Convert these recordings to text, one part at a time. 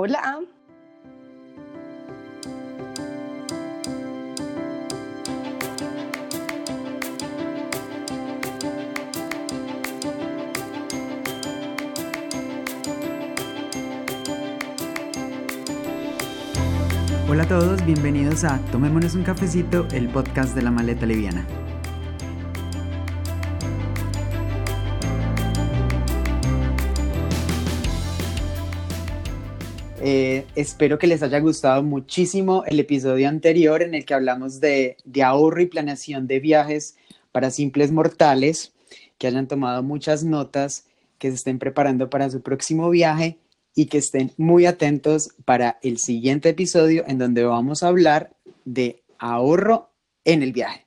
Hola. Hola a todos, bienvenidos a Tomémonos un cafecito, el podcast de la maleta liviana. Espero que les haya gustado muchísimo el episodio anterior en el que hablamos de, ahorro y planeación de viajes para simples mortales, que hayan tomado muchas notas, que se estén preparando para su próximo viaje y que estén muy atentos para el siguiente episodio en donde vamos a hablar de ahorro en el viaje.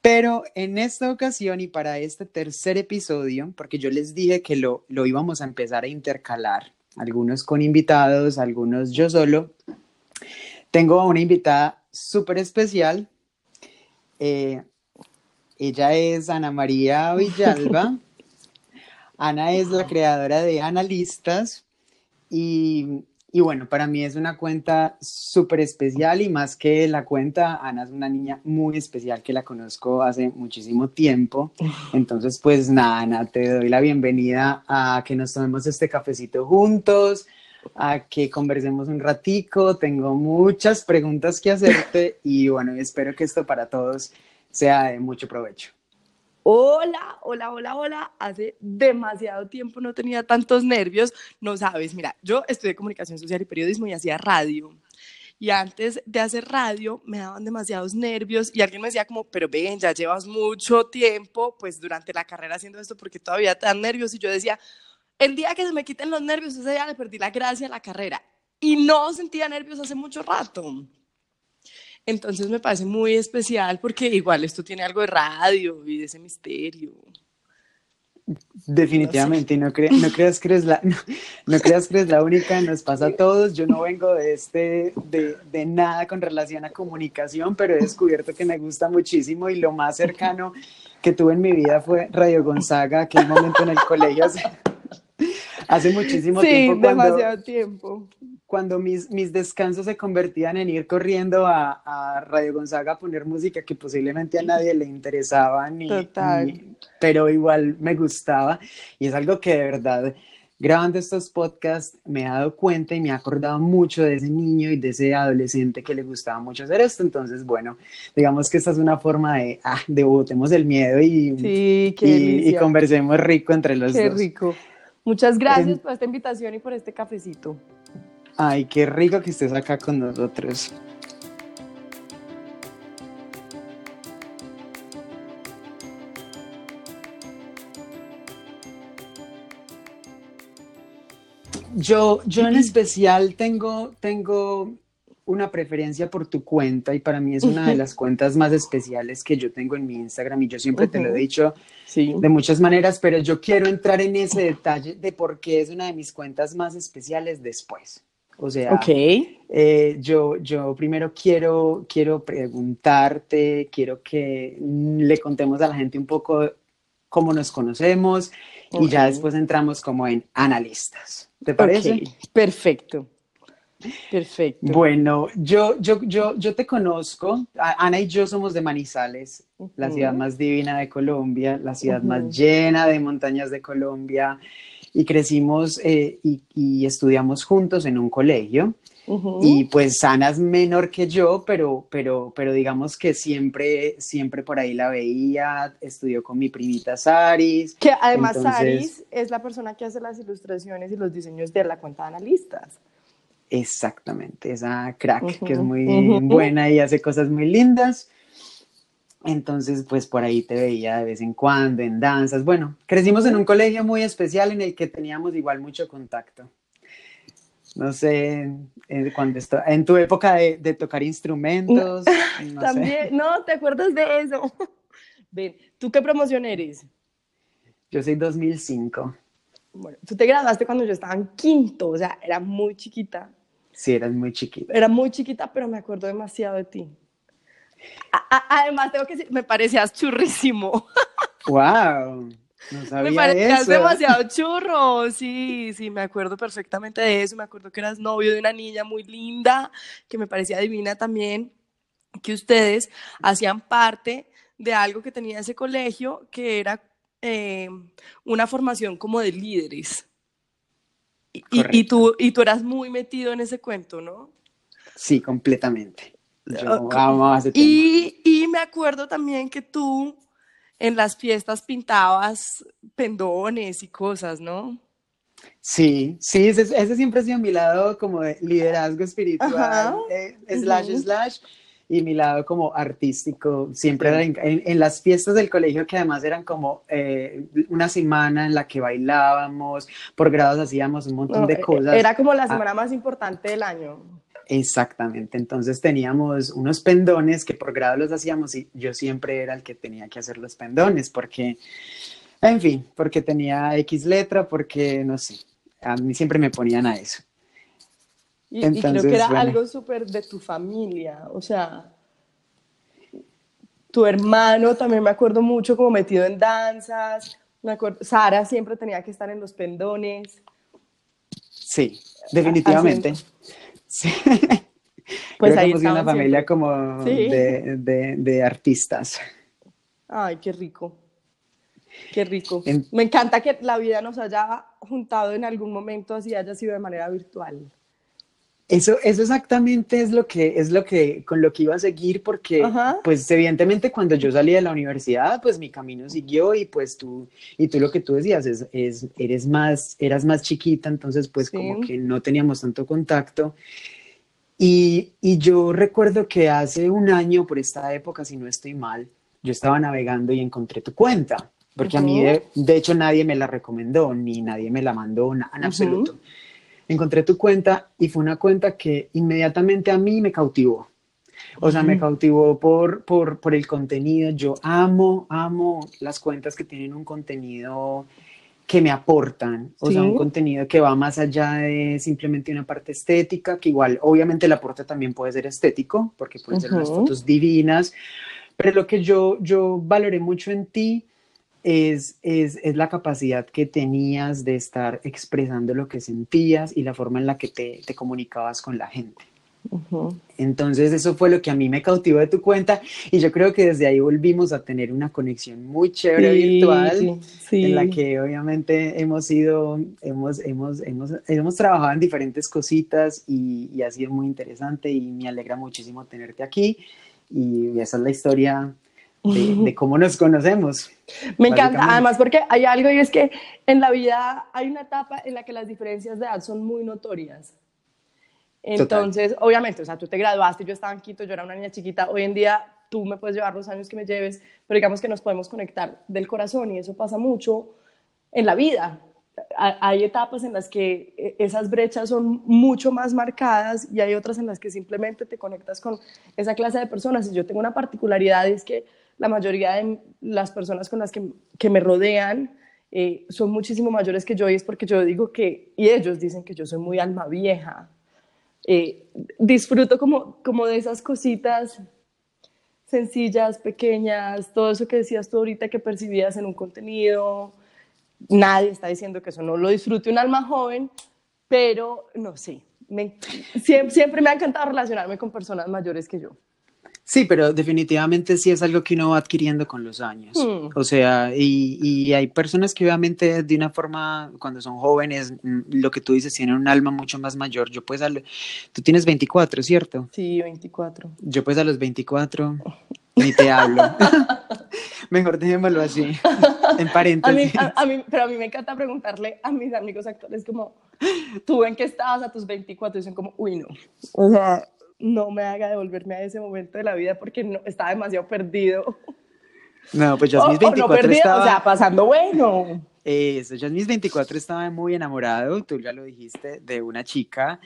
Pero en esta ocasión y para este tercer episodio, porque yo les dije que lo, lo íbamos a empezar a intercalar algunos con invitados, algunos yo solo. Tengo a una invitada súper especial. Eh, ella es Ana María Villalba. Ana es la creadora de Analistas y y bueno, para mí es una cuenta súper especial y más que la cuenta, Ana es una niña muy especial que la conozco hace muchísimo tiempo. Entonces, pues nada, Ana, te doy la bienvenida a que nos tomemos este cafecito juntos, a que conversemos un ratico. Tengo muchas preguntas que hacerte y bueno, espero que esto para todos sea de mucho provecho. Hola, hola, hola, hola. Hace demasiado tiempo no tenía tantos nervios. No sabes, mira, yo estudié comunicación social y periodismo y hacía radio. Y antes de hacer radio me daban demasiados nervios y alguien me decía como, pero ven, ya llevas mucho tiempo, pues durante la carrera haciendo esto porque todavía te dan nervios. Y yo decía, el día que se me quiten los nervios, ese día le perdí la gracia a la carrera. Y no sentía nervios hace mucho rato. Entonces me parece muy especial porque igual esto tiene algo de radio y de ese misterio. Definitivamente, y no, no, creas que eres la, no, creas que eres la única, nos pasa a todos. Yo no vengo de, este, de, de, nada con relación a comunicación, pero he descubierto que me gusta muchísimo y lo más cercano que tuve en mi vida fue Radio Gonzaga, aquel momento en el colegio hace, hace muchísimo tiempo. Sí, demasiado tiempo cuando mis, mis descansos se convertían en ir corriendo a, a, Radio Gonzaga a poner música que posiblemente a nadie le interesaba, ni, pero igual me gustaba. Y es algo que de verdad, grabando estos podcasts, me he dado cuenta y me ha acordado mucho de ese niño y de ese adolescente que le gustaba mucho hacer esto. Entonces, bueno, digamos que esta es una forma de, ah, de botemos el miedo y, sí, y, y, conversemos rico entre los qué dos. Qué rico. Muchas gracias por esta invitación y por este cafecito. Ay, qué rico que estés acá con nosotros. Yo, yo en especial tengo, tengo una preferencia por tu cuenta y para mí es una de las cuentas más especiales que yo tengo en mi Instagram y yo siempre te lo he dicho sí. de muchas maneras, pero yo quiero entrar en ese detalle de por qué es una de mis cuentas más especiales después. O sea, okay. eh, yo, yo primero quiero, quiero preguntarte, quiero que le contemos a la gente un poco cómo nos conocemos okay. y ya después entramos como en analistas. ¿Te parece? Okay. Perfecto. Perfecto. Bueno, yo, yo, yo, yo te conozco. Ana y yo somos de Manizales, uh -huh. la ciudad más divina de Colombia, la ciudad uh -huh. más llena de montañas de Colombia y crecimos eh, y, y, estudiamos juntos en un colegio. Uh -huh. Y pues Ana es menor que yo, pero, pero, pero digamos que siempre, siempre por ahí la veía, estudió con mi primita Saris. Que además Entonces, Saris es la persona que hace las ilustraciones y los diseños de la cuenta de analistas. Exactamente, esa crack uh -huh. que es muy buena y hace cosas muy lindas. Entonces, pues por ahí te veía de vez en cuando en danzas. Bueno, crecimos en un colegio muy especial en el que teníamos igual mucho contacto. No sé, en, cuando esto, en tu época de, de tocar instrumentos. No También, sé. no, ¿te acuerdas de eso? Ven, ¿tú qué promoción eres? Yo soy 2005. Bueno, tú te graduaste cuando yo estaba en quinto, o sea, era muy chiquita. Sí, eras muy chiquita. Era muy chiquita, pero me acuerdo demasiado de ti. A, además, tengo que decir, me parecías churrísimo. ¡Wow! No Me parecías eso. demasiado churro, sí, sí, me acuerdo perfectamente de eso, me acuerdo que eras novio de una niña muy linda, que me parecía divina también, que ustedes hacían parte de algo que tenía ese colegio, que era eh, una formación como de líderes. Y, y- y tú, y tú eras muy metido en ese cuento, ¿no? Sí, completamente. Yo Ok. amaba ese tema. Y, y me acuerdo también que tú en las fiestas pintabas pendones y cosas, ¿no? Sí, sí, ese, ese siempre ha sido mi lado como de liderazgo espiritual, eh, slash, Ujú. slash, y mi lado como artístico, siempre era en, en- las fiestas del colegio que además eran como eh, una semana en la que bailábamos, por grados hacíamos un montón No, de e- cosas. Era como la Ah. semana más importante del año. Exactamente, entonces teníamos unos pendones que por grado los hacíamos y yo siempre era el que tenía que hacer los pendones porque, en fin, porque tenía X letra, porque no sé, a mí siempre me ponían a eso. Y, y creo Entonces, que era bueno. algo súper de tu familia, o sea, tu hermano también me acuerdo mucho como metido en danzas, me acuerdo, Sara siempre tenía que estar en los pendones. Sí, definitivamente. Sí. Pues Creo ahí que sido una familia siempre. como Sí. de, de- de artistas. Ay, qué rico. Qué rico. En- Me encanta que la vida nos haya juntado en algún momento así haya sido de manera virtual. Eso, eso exactamente es lo que es lo que con lo que iba a seguir porque Ajá. pues evidentemente cuando yo salí de la universidad pues mi camino siguió y pues tú y tú lo que tú decías es, es eres más eras más chiquita entonces pues Sí. como que no teníamos tanto contacto y, y yo recuerdo que hace un año por esta época si no estoy mal yo estaba navegando y encontré tu cuenta porque a mí de, de hecho nadie me la recomendó ni nadie me la mandó en absoluto encontré tu cuenta y fue una cuenta que inmediatamente a mí me cautivó. O sea, me cautivó por, por, por el contenido. Yo amo, amo las cuentas que tienen un contenido que me aportan, o sea, Sí. un contenido que va más allá de simplemente una parte estética, que igual, obviamente el aporte también puede ser estético, porque pueden ser unas fotos divinas, pero lo que yo, yo valoré mucho en ti es, es, es la capacidad que tenías de estar expresando lo que sentías y la forma en la que te, te comunicabas con la gente. Ujú. Entonces eso fue lo que a mí me cautivó de tu cuenta y yo creo que desde ahí volvimos a tener una conexión muy chévere Sí, virtual sí, sí. en la que obviamente hemos ido, hemos, hemos, hemos, hemos trabajado en diferentes cositas y, y ha sido muy interesante y me alegra muchísimo tenerte aquí y esa es la historia de, de cómo nos conocemos. Me encanta, además porque hay algo y es que en la vida hay una etapa en la que las diferencias de edad son muy notorias. Entonces, obviamente, o sea, tú te graduaste, yo estaba en Quito, yo era una niña chiquita, hoy en día tú me puedes llevar los años que me lleves, pero digamos que nos podemos conectar del corazón y eso pasa mucho en la vida. Ha- Hay etapas en las que eh, esas brechas son mucho más marcadas y hay otras en las que simplemente te conectas con esa clase de personas. Y yo tengo una particularidad, es que la mayoría de las personas con las que, que me rodean eh, son muchísimo mayores que yo y es porque yo digo que, y ellos dicen que yo soy muy alma vieja. Eh, disfruto como, como de esas cositas sencillas, pequeñas, todo eso que decías tú ahorita que percibías en un contenido. Nadie está diciendo que eso no lo disfrute un alma joven, pero no sé. Me, siempre, siempre me ha encantado relacionarme con personas mayores que yo. Sí, pero definitivamente sí es algo que uno va adquiriendo con los años. Hmm. O sea, y, y hay personas que obviamente de una forma, cuando son jóvenes, mm, lo que tú dices, tienen un alma mucho más mayor. Yo pues, al- tú tienes 24, ¿cierto? Sí, 24. Yo pues a los 24 ni te hablo. Mejor dejémoslo así, en A mí, paréntesis. a, a mí, pero a mí me encanta preguntarle a mis amigos actores como, ¿tú en qué estabas a tus 24? Y dicen como, uy, no. O sea, no me haga devolverme a ese momento de la vida porque no, estaba demasiado perdido. No, pues yo O, a mis o no 24 perdido, estaba... o sea, pasando bueno. Eso, en mis 24 estaba muy enamorado, tú ya lo dijiste, de una chica,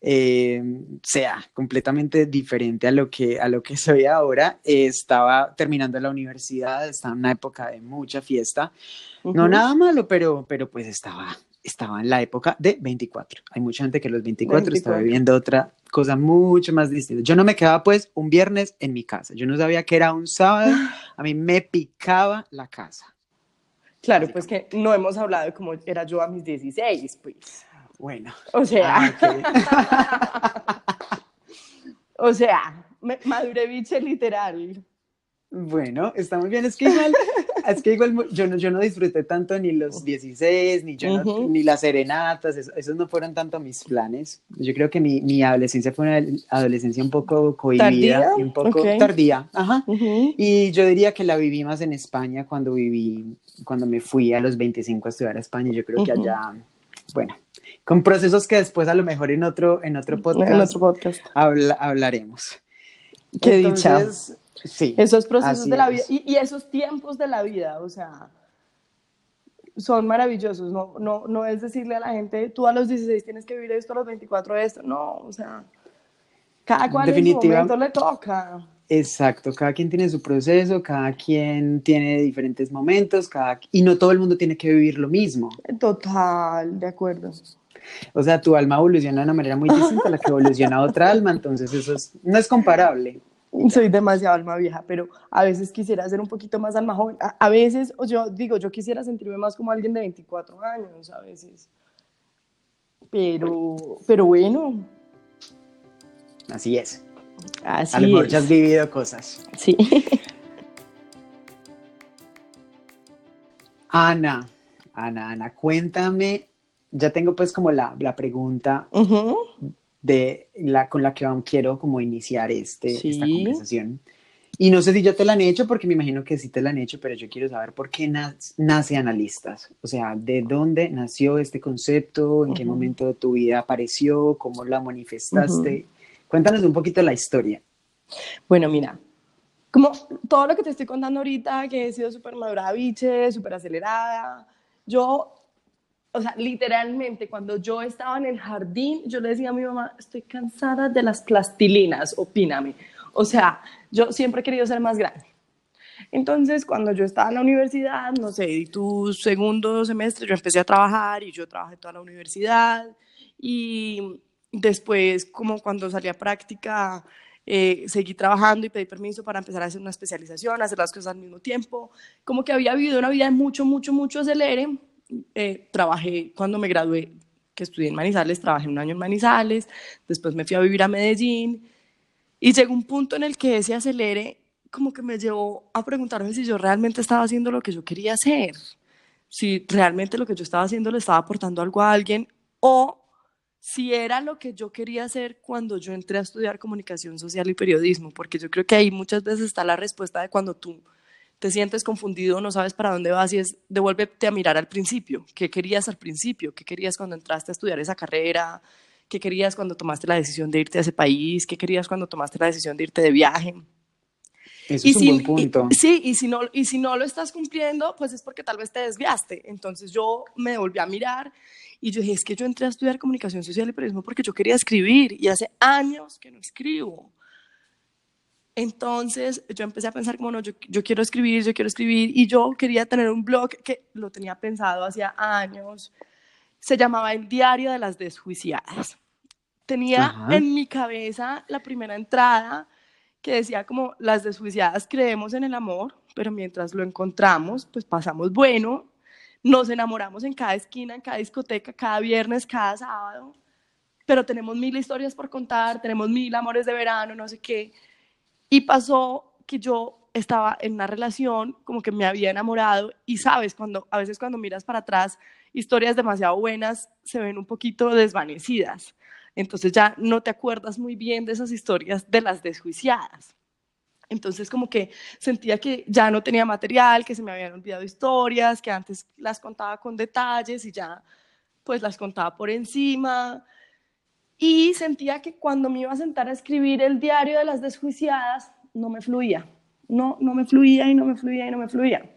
eh, o sea, completamente diferente a lo que, a lo que soy ahora. Eh, estaba terminando la universidad, estaba en una época de mucha fiesta. No nada malo, pero, pero pues estaba, estaba en la época de 24. Hay mucha gente que a los 24, está 24. viviendo otra cosa mucho más distinta. Yo no me quedaba pues un viernes en mi casa, yo no sabía que era un sábado, a mí me picaba la casa. Claro, pues que no hemos hablado de cómo era yo a mis 16, pues. Bueno. O sea. Ah, o sea, biche literal. Bueno, está muy bien. Es que igual, es que igual yo, no, yo no disfruté tanto ni los 16, ni, yo ni las serenatas, esos no fueron tanto mis planes. Yo creo que mi, mi adolescencia fue una adolescencia un poco cohibida y un poco tardía. Ajá. Y yo diría que la viví más en España cuando viví, cuando me fui a los 25 a estudiar a España. Yo creo que allá, bueno, con procesos que después a lo mejor en otro, en otro podcast, en otro podcast. hablaremos. Qué dicha Sí. Esos procesos de la vida y, esos tiempos de la vida, o sea, son maravillosos. No, no, no es decirle a la gente, tú a los 16 tienes que vivir esto, a los 24 esto. No, o sea, cada cual en su momento le toca. Exacto, cada quien tiene su proceso, cada quien tiene diferentes momentos, cada, y no todo el mundo tiene que vivir lo mismo. Total, de acuerdo. O sea, tu alma evoluciona de una manera muy distinta a la que evoluciona otra alma, entonces eso no es comparable. Soy demasiado alma vieja, pero a veces quisiera ser un poquito más alma joven. A, veces, yo digo, yo quisiera sentirme más como alguien de 24 años, a veces. Pero, pero bueno. Así es. Así a lo mejor ya has vivido cosas. Sí. Ana, Ana, Ana, cuéntame. Ya tengo pues como la, la pregunta de la con la que quiero como iniciar este, esta conversación. Y no sé si ya te la han hecho, porque me imagino que sí te la han hecho, pero yo quiero saber por qué nace Analistas. O sea, ¿de dónde nació este concepto? ¿En qué momento de tu vida apareció? ¿Cómo la manifestaste? Cuéntanos un poquito la historia. Bueno, mira, como todo lo que te estoy contando ahorita, que he sido súper madura biche, súper acelerada, yo o sea, literalmente, cuando yo estaba en el jardín, yo le decía a mi mamá, estoy cansada de las plastilinas, opíname. O sea, yo siempre he querido ser más grande. Entonces, cuando yo estaba en la universidad, no sé, y tu segundo semestre, yo empecé a trabajar y yo trabajé toda la universidad. Y después, como cuando salí a práctica, eh, seguí trabajando y pedí permiso para empezar a hacer una especialización, hacer las cosas al mismo tiempo. Como que había vivido una vida mucho, mucho, mucho acelere eh, trabajé cuando me gradué, que estudié en Manizales, trabajé un año en Manizales, después me fui a vivir a Medellín y llegó un punto en el que ese acelere como que me llevó a preguntarme si yo realmente estaba haciendo lo que yo quería hacer, si realmente lo que yo estaba haciendo le estaba aportando algo a alguien o si era lo que yo quería hacer cuando yo entré a estudiar comunicación social y periodismo, porque yo creo que ahí muchas veces está la respuesta de cuando tú te sientes confundido, no sabes para dónde vas y es devuélvete a mirar al principio. ¿Qué querías al principio? ¿Qué querías cuando entraste a estudiar esa carrera? ¿Qué querías cuando tomaste la decisión de irte a ese país? ¿Qué querías cuando tomaste la decisión de irte de viaje? Eso es un buen punto. sí, y si, no, y si no lo estás cumpliendo, pues es porque tal vez te desviaste. Entonces yo me volví a mirar y yo dije, es que yo entré a estudiar comunicación social y periodismo porque yo quería escribir y hace años que no escribo. Entonces yo empecé a pensar como, no, yo, quiero escribir, yo quiero escribir, y yo quería tener un blog que lo tenía pensado hacía años. Se llamaba El Diario de las Desjuiciadas. Tenía en mi cabeza la primera entrada que decía como, las desjuiciadas creemos en el amor, pero mientras lo encontramos, pues pasamos bueno, nos enamoramos en cada esquina, en cada discoteca, cada viernes, cada sábado, pero tenemos mil historias por contar, tenemos mil amores de verano, no sé qué y pasó que yo estaba en una relación, como que me había enamorado y sabes, cuando a veces cuando miras para atrás, historias demasiado buenas se ven un poquito desvanecidas. Entonces ya no te acuerdas muy bien de esas historias de las desjuiciadas. Entonces como que sentía que ya no tenía material, que se me habían olvidado historias, que antes las contaba con detalles y ya pues las contaba por encima y sentía que cuando me iba a sentar a escribir el diario de las desjuiciadas, no me fluía, no, no me fluía y no me fluía y no me fluía.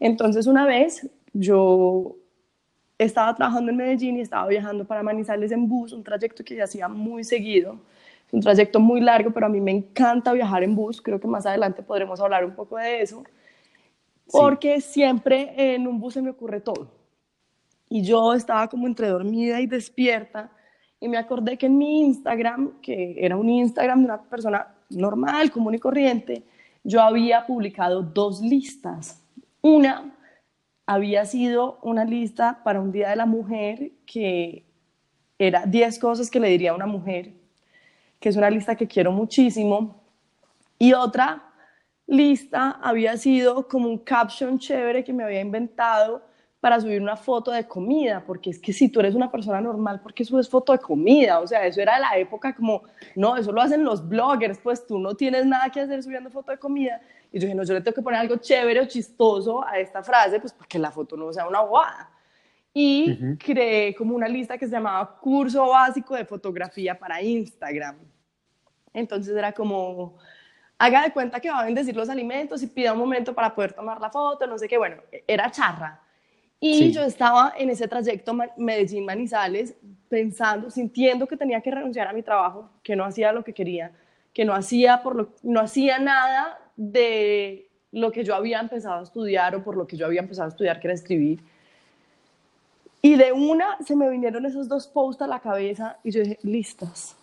Entonces una vez yo estaba trabajando en Medellín y estaba viajando para Manizales en bus, un trayecto que ya hacía muy seguido, es un trayecto muy largo, pero a mí me encanta viajar en bus, creo que más adelante podremos hablar un poco de eso, porque siempre en un bus se me ocurre todo. Y yo estaba como entre dormida y despierta y me acordé que en mi Instagram, que era un Instagram de una persona normal, común y corriente, yo había publicado dos listas. Una había sido una lista para un Día de la Mujer que era 10 cosas que le diría a una mujer, que es una lista que quiero muchísimo. Y otra lista había sido como un caption chévere que me había inventado para subir una foto de comida, porque es que si tú eres una persona normal, ¿por qué subes foto de comida? O sea, eso era la época como, no, eso lo hacen los bloggers, pues tú no tienes nada que hacer subiendo foto de comida. Y yo dije, no, yo le tengo que poner algo chévere o chistoso a esta frase, pues para que la foto no sea una guada. Y creé como una lista que se llamaba Curso Básico de Fotografía para Instagram. Entonces era como, haga de cuenta que va a bendecir los alimentos y pida un momento para poder tomar la foto, no sé qué, bueno, era charra y yo estaba en ese trayecto Medellín-Manizales pensando, sintiendo que tenía que renunciar a mi trabajo, que no hacía lo que quería, que no hacía, por lo, no hacía nada de lo que yo había empezado a estudiar o por lo que yo había empezado a estudiar, que era escribir. Y de una se me vinieron esos dos posts a la cabeza y yo dije, listas.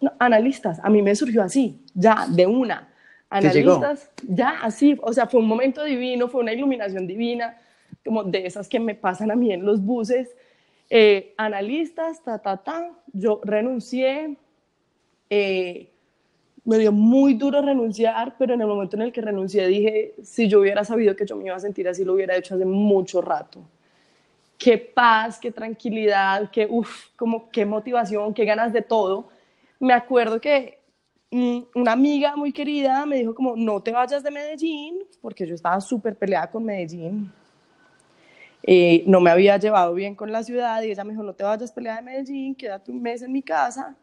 No, analistas, a mí me surgió así, ya, de una. Analistas, ya, así, o sea, fue un momento divino, fue una iluminación divina como de esas que me pasan a mí en los buses, eh, analistas, ta, ta, ta, yo renuncié, eh, me dio muy duro renunciar, pero en el momento en el que renuncié dije, si yo hubiera sabido que yo me iba a sentir así, lo hubiera hecho hace mucho rato. Qué paz, qué tranquilidad, qué, uf, como qué motivación, qué ganas de todo. Me acuerdo que mm, una amiga muy querida me dijo como, no te vayas de Medellín, porque yo estaba súper peleada con Medellín, eh, no me había llevado bien con la ciudad y ella me dijo, no te vayas a pelear de Medellín, quédate un mes en mi casa,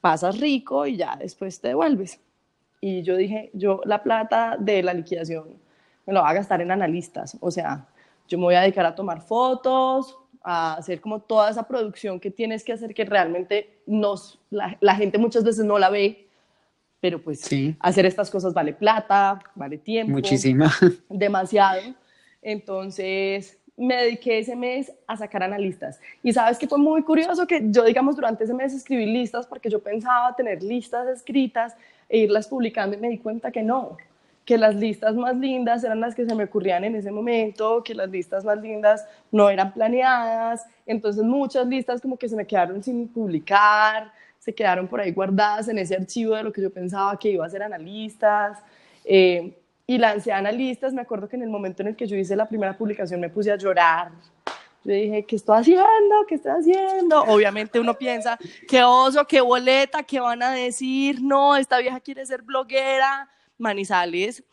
pasas rico y ya después te devuelves. Y yo dije, yo la plata de la liquidación me lo voy a gastar en analistas, o sea, yo me voy a dedicar a tomar fotos, a hacer como toda esa producción que tienes que hacer que realmente nos, la, gente muchas veces no la ve, pero pues sí. hacer estas cosas vale plata, vale tiempo. Muchísima. Demasiado. Entonces, me dediqué ese mes a sacar analistas. Y sabes que fue muy curioso que yo, digamos, durante ese mes escribí listas porque yo pensaba tener listas escritas e irlas publicando y me di cuenta que no, que las listas más lindas eran las que se me ocurrían en ese momento, que las listas más lindas no eran planeadas. Entonces muchas listas como que se me quedaron sin publicar, se quedaron por ahí guardadas en ese archivo de lo que yo pensaba que iba a ser analistas. Eh, y lancé analistas. Me acuerdo que en el momento en el que yo hice la primera publicación me puse a llorar. Yo dije, ¿qué estoy haciendo? ¿Qué estoy haciendo? Obviamente uno piensa, qué oso, qué boleta, qué van a decir, no, esta vieja quiere ser bloguera. Manizales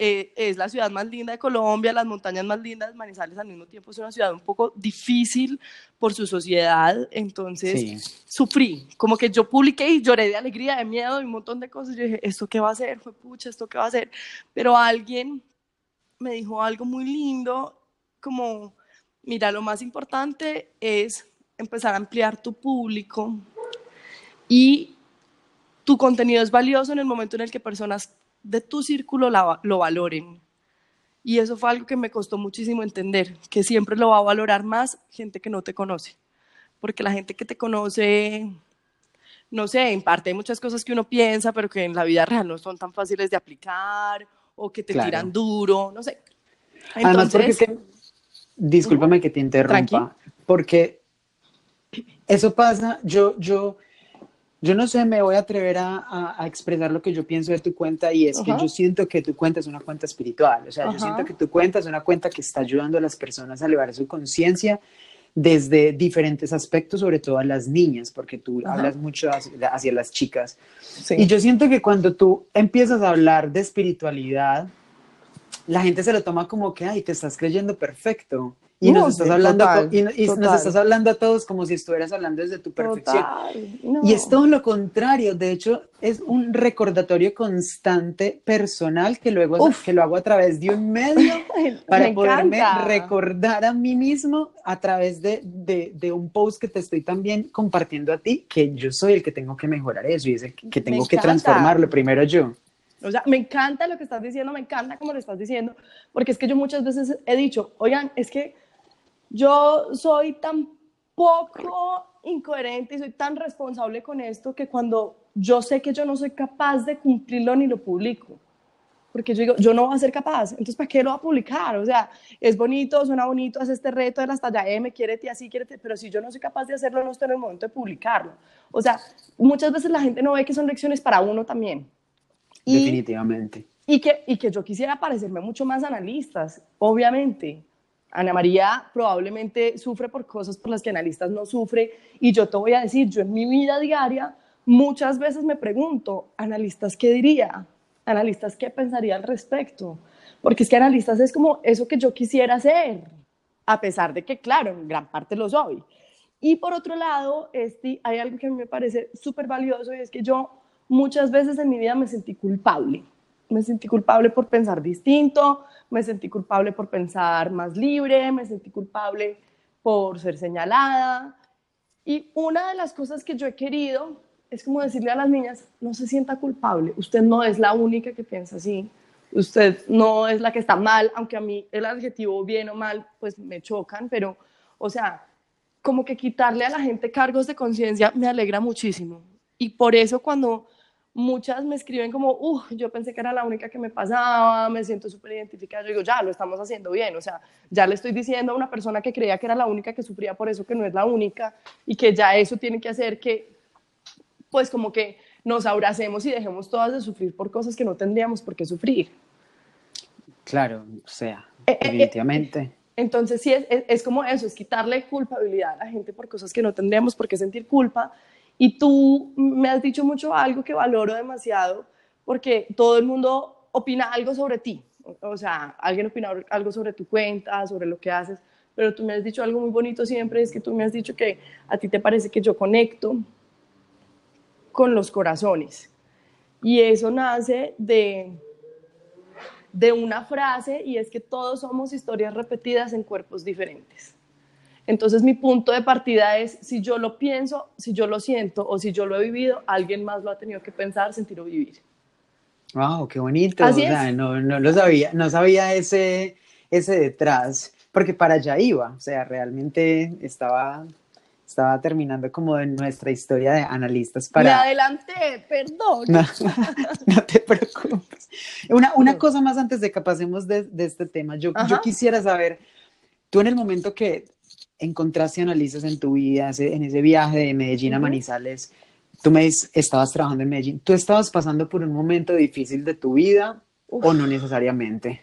eh, es la ciudad más linda de Colombia, las montañas más lindas, Manizales al mismo tiempo es una ciudad un poco difícil por su sociedad, entonces sufrí, como que yo publiqué y lloré de alegría, de miedo y un montón de cosas, yo dije, ¿esto qué va a hacer? Fue pucha, ¿esto qué va a hacer? Pero alguien me dijo algo muy lindo, como, mira, lo más importante es empezar a ampliar tu público y tu contenido es valioso en el momento en el que personas de tu círculo lo valoren. Y eso fue algo que me costó muchísimo entender, que siempre lo va a valorar más gente que no te conoce. Porque la gente que te conoce, no sé, en parte hay muchas cosas que uno piensa, pero que en la vida real no son tan fáciles de aplicar o que te tiran duro, no sé. Además, porque discúlpame que te interrumpa, porque eso pasa, yo, yo, yo no sé, me voy a atrever a, a, expresar lo que yo pienso de tu cuenta y es que yo siento que tu cuenta es una cuenta espiritual, o sea, yo siento que tu cuenta es una cuenta que está ayudando a las personas a elevar su conciencia desde diferentes aspectos, sobre todo a las niñas, porque tú hablas mucho hacia, hacia las chicas. Y yo siento que cuando tú empiezas a hablar de espiritualidad, la gente se lo toma como que, ay, te estás creyendo perfecto. Y, nos, estás hablando, y, nos estás hablando a todos como si estuvieras hablando desde tu perfección. Y es todo lo contrario, de hecho es un recordatorio constante personal que luego que lo hago a través de un medio para poderme recordar a mí mismo a través de, de, de, un post que te estoy también compartiendo a ti, que yo soy el que tengo que mejorar eso y es que tengo que transformarlo primero yo. O sea, me encanta lo que estás diciendo, me encanta cómo lo estás diciendo, porque es que yo muchas veces he dicho, oigan, es que yo soy tan poco incoherente y soy tan responsable con esto que cuando yo sé que yo no soy capaz de cumplirlo ni lo publico. porque yo digo, yo no voy a ser capaz, entonces ¿para qué lo voy a publicar? O sea, es bonito, suena bonito, hace este reto de la talla M, quiérete así, quiérete, pero si yo no soy capaz de hacerlo, no estoy en el momento de publicarlo. O sea, muchas veces la gente no ve que son lecciones para uno también. Definitivamente. Y que, y que yo quisiera parecerme mucho más analistas, obviamente. Ana María probablemente sufre por cosas por las que analistas no sufre y yo te voy a decir, yo en mi vida diaria muchas veces me pregunto, analistas, ¿qué diría? Analistas, ¿qué pensaría al respecto? Porque es que analistas es como eso que yo quisiera hacer, a pesar de que, claro, en gran parte lo soy. Y por otro lado, este, hay algo que a mí me parece súper valioso y es que yo muchas veces en mi vida me sentí culpable. Me sentí culpable por pensar distinto, me sentí culpable por pensar más libre, me sentí culpable por ser señalada. Y una de las cosas que yo he querido es como decirle a las niñas, no se sienta culpable, usted no es la única que piensa así, usted no es la que está mal, aunque a mí el adjetivo bien o mal pues me chocan, pero o sea, como que quitarle a la gente cargos de conciencia me alegra muchísimo. Y por eso cuando muchas me escriben como, uh, yo pensé que era la única que me pasaba, me siento súper identificada, yo digo, ya, lo estamos haciendo bien, o sea, ya le estoy diciendo a una persona que creía que era la única que sufría por eso, que no es la única, y que ya eso tiene que hacer que, pues como que nos abracemos y dejemos todas de sufrir por cosas que no tendríamos por qué sufrir. Claro, o sea, eh, eh, eh, definitivamente. entonces, sí, es, es como eso, es quitarle culpabilidad a la gente por cosas que no tendríamos por qué sentir culpa, y tú me has dicho mucho algo que valoro demasiado, porque todo el mundo opina algo sobre ti. O sea, alguien opina algo sobre tu cuenta, sobre lo que haces, pero tú me has dicho algo muy bonito siempre, es que tú me has dicho que a ti te parece que yo conecto con los corazones. Y eso nace de, de una frase y es que todos somos historias repetidas en cuerpos diferentes. Entonces mi punto de partida es, si yo lo pienso, si yo lo siento o si yo lo he vivido, alguien más lo ha tenido que pensar, sentir o vivir. Wow, qué bonito. o sea, no, no lo sabía, no sabía ese, ese detrás, porque para allá iba, o sea, realmente estaba, estaba terminando como en nuestra historia de analistas para... Me adelanté, perdón. No, te preocupes. Una, una cosa más antes de que pasemos de, de este tema, yo, yo quisiera saber, tú en el momento que encontraste analistas en tu vida, en ese viaje de Medellín a Manizales? Tú me estabas trabajando en Medellín. ¿Tú estabas pasando por un momento difícil de tu vida o no necesariamente?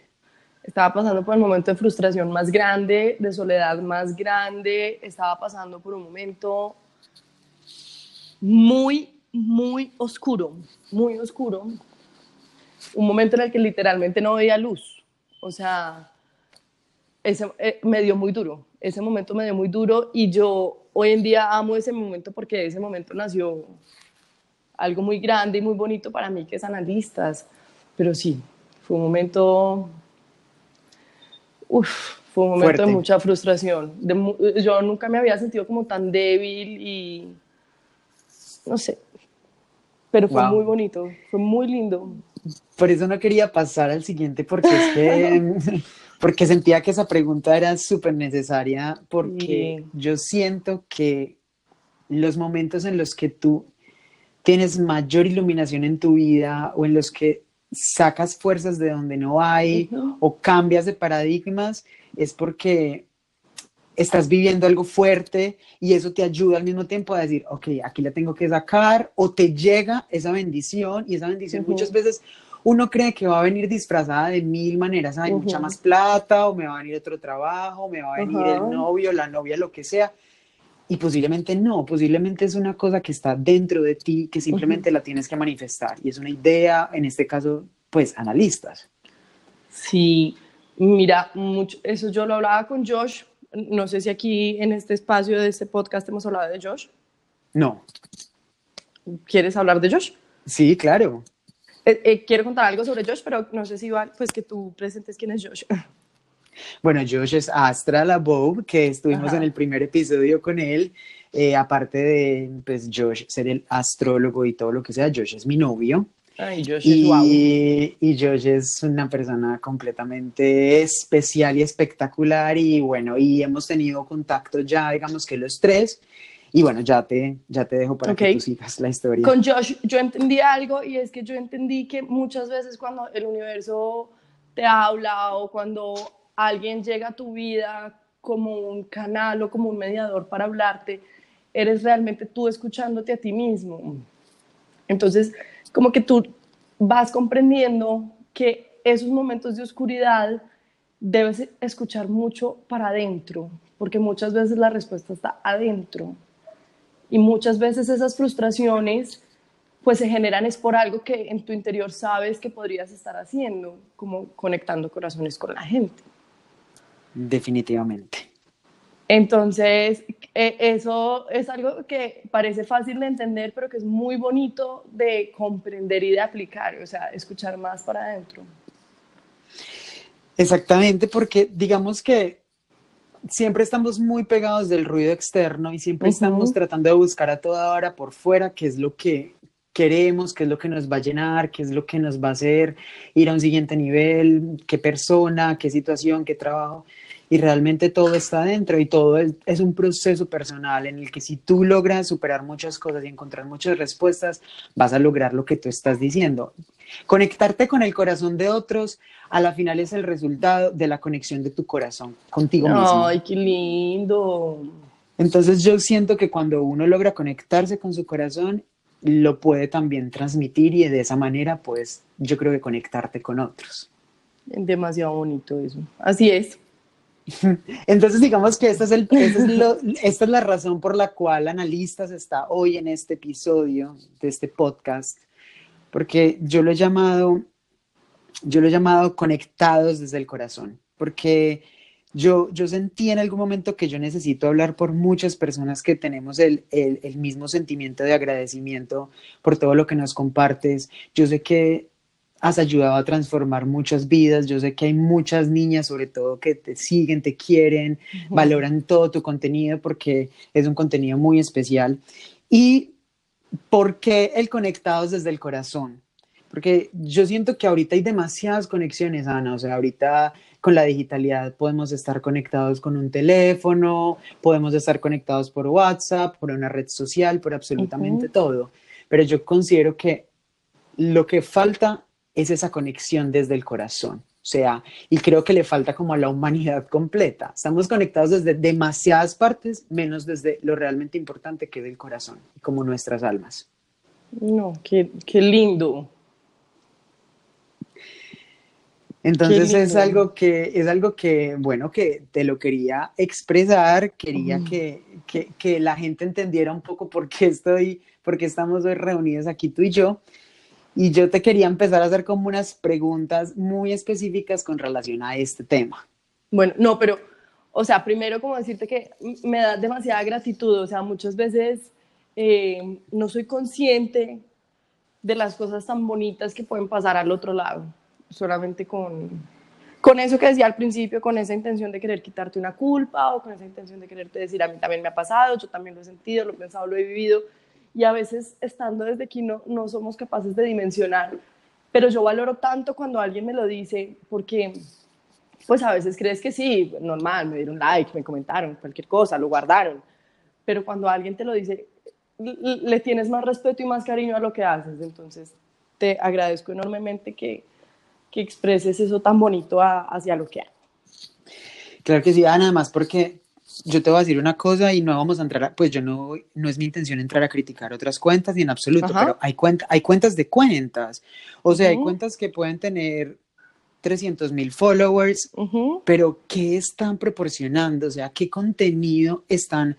Estaba pasando por el momento de frustración más grande, de soledad más grande. Estaba pasando por un momento muy, muy oscuro, muy oscuro. Un momento en el que literalmente no veía luz. O sea, ese, eh, me dio muy duro ese momento me dio muy duro y yo hoy en día amo ese momento porque de ese momento nació algo muy grande y muy bonito para mí que es analistas. Pero sí, fue un momento, uf, fue un momento de mucha frustración. yo nunca me había sentido como tan débil y no sé, pero fue muy bonito, fue muy lindo. Por eso no quería pasar al siguiente porque es que porque sentía que esa pregunta era súper necesaria porque yo siento que los momentos en los que tú tienes mayor iluminación en tu vida o en los que sacas fuerzas de donde no hay o cambias de paradigmas es porque estás viviendo algo fuerte y eso te ayuda al mismo tiempo a decir, ok, aquí la tengo que sacar o te llega esa bendición y esa bendición muchas veces uno cree que va a venir disfrazada de mil maneras, hay mucha más plata, o me va a venir otro trabajo, me va a venir el novio, la novia, lo que sea. Y posiblemente no, posiblemente es una cosa que está dentro de ti, que simplemente la tienes que manifestar. Y es una idea, en este caso, pues, analistas. Sí, mira, mucho, eso yo lo hablaba con Josh. No sé si aquí en este espacio de este podcast hemos hablado de Josh. No. ¿Quieres hablar de Josh? Sí, claro. Eh, eh, quiero contar algo sobre Josh, pero no sé si va, pues que tú presentes quién es Josh. Bueno, Josh es Astra la Bob, que estuvimos en el primer episodio con él. Eh, aparte de pues, Josh ser el astrólogo y todo lo que sea, Josh es mi novio. Ay, Josh y, es wow. y Josh es una persona completamente especial y espectacular. Y bueno, y hemos tenido contacto ya, digamos que los tres. Y bueno, ya te, ya te dejo para que tú sigas la historia. Con Josh, yo entendí algo y es que yo entendí que muchas veces cuando el universo te habla o cuando alguien llega a tu vida como un canal o como un mediador para hablarte, eres realmente tú escuchándote a ti mismo. Entonces, como que tú vas comprendiendo que esos momentos de oscuridad debes escuchar mucho para adentro, porque muchas veces la respuesta está adentro. Y muchas veces esas frustraciones pues se generan es por algo que en tu interior sabes que podrías estar haciendo, como conectando corazones con la gente. Definitivamente. Entonces, e, eso es algo que parece fácil de entender, pero que es muy bonito de comprender y de aplicar, o sea, escuchar más para adentro. Exactamente, porque digamos que siempre estamos muy pegados del ruido externo y siempre estamos tratando de buscar a toda hora por fuera qué es lo que queremos, qué es lo que nos va a llenar, qué es lo que nos va a hacer ir a un siguiente nivel, qué persona, qué situación, qué trabajo. Y realmente todo está dentro y todo es, es, un proceso personal en el que si tú logras superar muchas cosas y encontrar muchas respuestas, vas a lograr lo que tú estás diciendo. Conectarte con el corazón de otros, a la final es el resultado de la conexión de tu corazón contigo mismo. Ay, qué lindo. Entonces yo siento que cuando uno logra conectarse con su corazón, lo puede también transmitir y de esa manera, pues yo creo que conectarte con otros. Demasiado bonito eso. Así es. Entonces, digamos que esta es, el, esta es la razón por la cual Analistas está hoy en este episodio de este podcast, porque yo lo he llamado, yo lo he llamado conectados desde el corazón, porque yo, yo sentí en algún momento que yo necesito hablar por muchas personas que tenemos el, el mismo sentimiento de agradecimiento por todo lo que nos compartes. Yo sé que has ayudado a transformar muchas vidas. Yo sé que hay muchas niñas, sobre todo, que te siguen, te quieren, valoran todo tu contenido porque es un contenido muy especial. Y ¿Por qué el conectados desde el corazón? Porque yo siento que ahorita hay demasiadas conexiones, Ana. O sea, ahorita con la digitalidad podemos estar conectados con un teléfono, podemos estar conectados por WhatsApp, por una red social, por absolutamente todo. Pero yo considero que lo que falta es esa conexión desde el corazón. O sea, y creo que le falta como a la humanidad completa. Estamos conectados desde demasiadas partes, menos desde lo realmente importante que es el corazón, como nuestras almas. No, qué, qué lindo. Entonces es algo que, es algo que, bueno, que te lo quería expresar, quería que, que, que, la gente entendiera un poco por qué estoy, por qué estamos hoy reunidos aquí tú y yo. Y yo te quería empezar a hacer como unas preguntas muy específicas con relación a este tema. Bueno, no, pero, o sea, primero como decirte que me da demasiada gratitud, o sea, muchas veces eh, no soy consciente de las cosas tan bonitas que pueden pasar al otro lado, solamente con, con eso que decía al principio, con esa intención de querer quitarte una culpa o con esa intención de quererte decir, a mí también me ha pasado, yo también lo he sentido, lo he pensado, lo he vivido y a veces estando desde aquí no, no somos capaces de dimensionar, pero yo valoro tanto cuando alguien me lo dice porque pues a veces crees que sí, normal, me dieron like, me comentaron cualquier cosa, lo guardaron, pero cuando alguien te lo dice, le tienes más respeto y más cariño a lo que haces, entonces te agradezco enormemente que, que expreses eso tan bonito hacia lo que hago. Claro que sí, nada más porque yo te voy a decir una cosa y no vamos a entrar, a, pues yo no, no es mi intención entrar a criticar otras cuentas ni en absoluto, pero hay, cuenta, hay cuentas de cuentas. O sea, hay cuentas que pueden tener 300 mil followers, pero ¿qué están proporcionando? O sea, ¿qué contenido están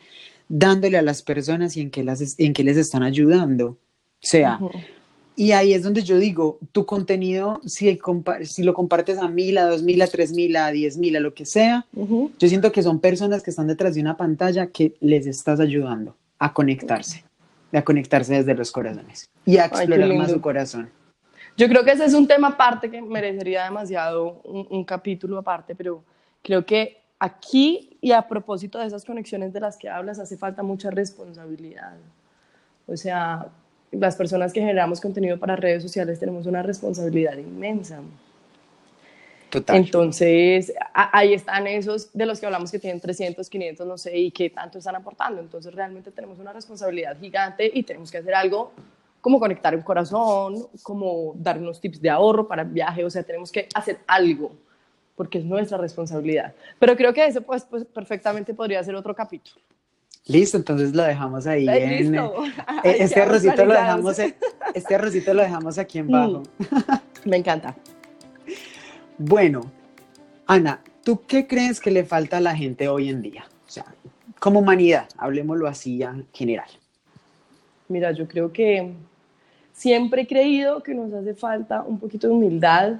dándole a las personas y en qué, las, en qué les están ayudando? O sea, y ahí es donde yo digo, tu contenido, si, si lo compartes a mil, a dos mil, a tres mil, a diez mil, a lo que sea, yo siento que son personas que están detrás de una pantalla que les estás ayudando a conectarse, a conectarse desde los corazones y a explorar más su corazón. Yo creo que ese es un tema aparte que merecería demasiado un, un capítulo aparte, pero creo que aquí y a propósito de esas conexiones de las que hablas, hace falta mucha responsabilidad. O sea, las personas que generamos contenido para redes sociales tenemos una responsabilidad inmensa. Total. Entonces, ahí están esos de los que hablamos que tienen 300, 500, no sé, y qué tanto están aportando. Entonces, realmente tenemos una responsabilidad gigante y tenemos que hacer algo como conectar el corazón, como dar unos tips de ahorro para el viaje, o sea, tenemos que hacer algo porque es nuestra responsabilidad. Pero creo que ese pues, pues perfectamente podría ser otro capítulo. Listo, entonces lo dejamos ahí. En, eh, este, arrocito lo dejamos, este arrocito lo dejamos aquí en bajo. Mm, me encanta. Bueno, Ana, ¿tú qué crees que le falta a la gente hoy en día? O sea, como humanidad, hablemoslo así en general. Mira, yo creo que siempre he creído que nos hace falta un poquito de humildad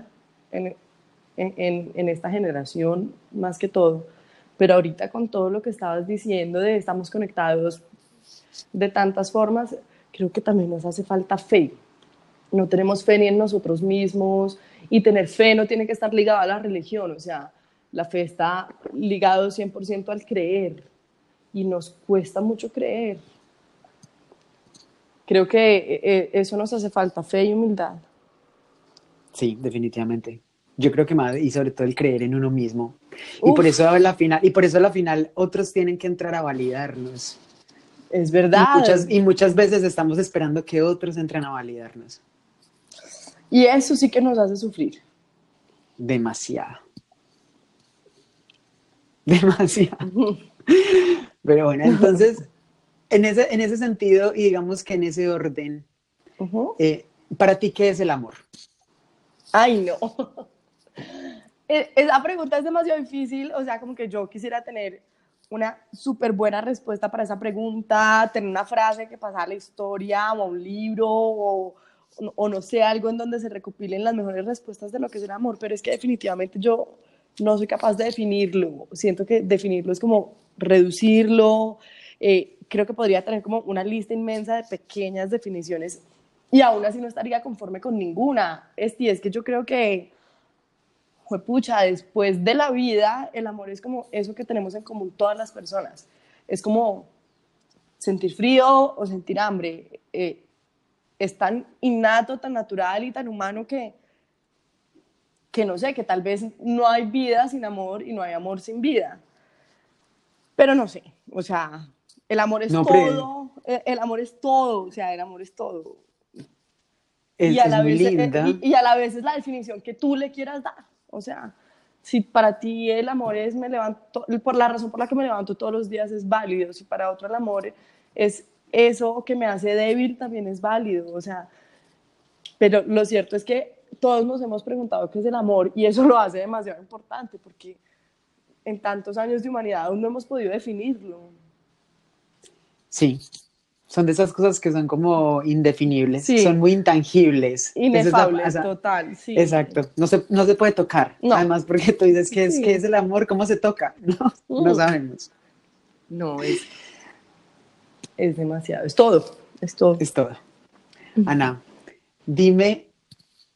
en, en, en esta generación, más que todo pero ahorita con todo lo que estabas diciendo de estamos conectados de tantas formas, creo que también nos hace falta fe. No tenemos fe ni en nosotros mismos y tener fe no tiene que estar ligado a la religión, o sea, la fe está ligado 100% al creer y nos cuesta mucho creer. Creo que eh, eh, eso nos hace falta, fe y humildad. Sí, definitivamente. Yo creo que más, y sobre todo el creer en uno mismo. Y por eso a la final, y por eso a la final otros tienen que entrar a validarnos. Es verdad. Y muchas, y muchas veces estamos esperando que otros entren a validarnos. Y eso sí que nos hace sufrir. Demasiado. Demasiado. Pero bueno, entonces, en ese, en ese sentido, y digamos que en ese orden, eh, ¿para ti qué es el amor? Ay, no. Eh, esa pregunta es demasiado difícil, o sea, como que yo quisiera tener una súper buena respuesta para esa pregunta, tener una frase que pasara a la historia o un libro o, no sé, algo en donde se recopilen las mejores respuestas de lo que es el amor, pero es que definitivamente yo no soy capaz de definirlo. Siento que definirlo es como reducirlo. Eh, creo que podría tener como una lista inmensa de pequeñas definiciones y aún así no estaría conforme con ninguna. Es, y es que yo creo que pucha, después de la vida, el amor es como eso que tenemos en común todas las personas. Es como sentir frío o sentir hambre. Eh, es tan innato, tan natural y tan humano que, que no sé, que tal vez no hay vida sin amor y no hay amor sin vida. Pero no sé, o sea, el amor es todo, el, amor es todo, o sea, el amor es todo. y, a la vez, eh, y a la vez es la definición que tú le quieras dar. O sea, si para ti el amor es me levanto, por la razón por la que me levanto todos los días es válido, si para otro el amor es eso que me hace débil también es válido, o sea, pero lo cierto es que todos nos hemos preguntado qué es el amor y eso lo hace demasiado importante porque en tantos años de humanidad aún no hemos podido definirlo. Sí, son de esas cosas que son como indefinibles, son muy intangibles. Inefables, total, sí. Exacto, no se, no se puede tocar. Además, porque tú dices que es, que es el amor, ¿cómo se toca? No, no sabemos. No, es, es demasiado, es todo, es todo. Es todo. Ana, dime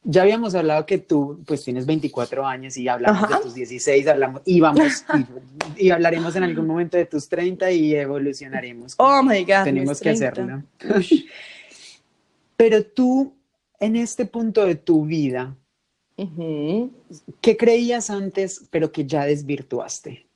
ya habíamos hablado que tú pues tienes 24 años y hablamos de tus 16, hablamos y vamos y, hablaremos en algún momento de tus 30 y evolucionaremos. Oh my god. Tenemos que hacerlo. Pero tú en este punto de tu vida ¿qué creías antes pero que ya desvirtuaste?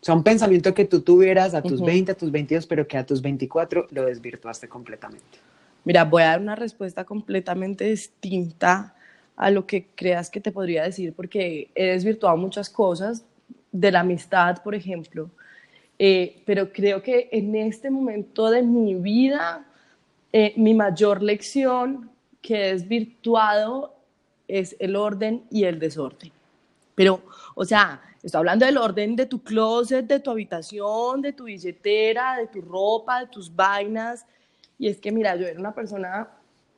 O sea, un pensamiento que tú tuvieras a tus 20, a tus 22, pero que a tus 24 lo desvirtuaste completamente. Mira, voy a dar una respuesta completamente distinta a lo que creas que te podría decir, porque he desvirtuado muchas cosas de la amistad, por ejemplo, eh, pero creo que en este momento de mi vida, eh, mi mayor lección que he desvirtuado es el orden y el desorden. Pero, o sea, estoy hablando del orden de tu closet, de tu habitación, de tu billetera, de tu ropa, de tus vainas. Y es que, mira, yo era una persona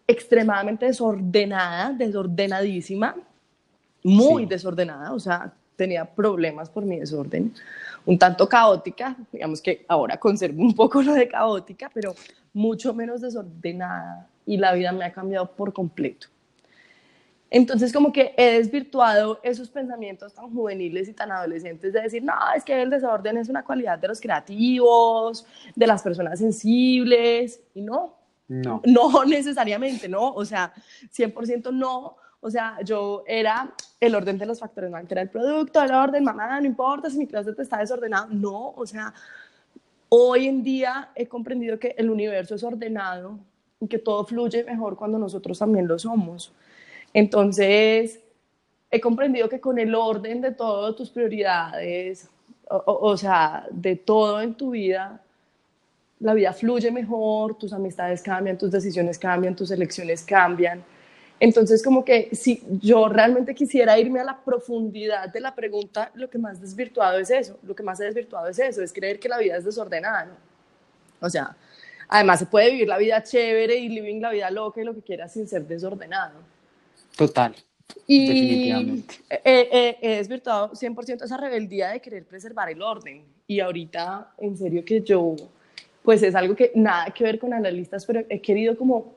extremadamente desordenada, desordenadísima, muy desordenada, o sea, tenía problemas por mi desorden, un tanto caótica, digamos que ahora conservo un poco lo de caótica, pero mucho menos desordenada y la vida me ha cambiado por completo. Entonces como que he desvirtuado esos pensamientos tan juveniles y tan adolescentes de decir, no, es que el desorden es una cualidad de los creativos, de las personas sensibles, y no, no. No necesariamente, ¿no? O sea, 100% no. O sea, yo era el orden de los factores, no era el producto, el orden, mamá, no importa si mi closet está desordenado. No, o sea, hoy en día he comprendido que el universo es ordenado y que todo fluye mejor cuando nosotros también lo somos. Entonces, he comprendido que con el orden de todas tus prioridades, o, sea, de todo en tu vida, la vida fluye mejor, tus amistades cambian, tus decisiones cambian, tus elecciones cambian. Entonces, como que si yo realmente quisiera irme a la profundidad de la pregunta, lo que más desvirtuado es eso, lo que más he desvirtuado es eso, es creer que la vida es desordenada, ¿no? O sea, además se puede vivir la vida chévere y vivir la vida loca y lo que quiera sin ser desordenado. Total. Y Definitivamente. He, he, desvirtuado 100% esa rebeldía de querer preservar el orden. Y ahorita, en serio que yo, pues es algo que nada que ver con analistas, pero he querido como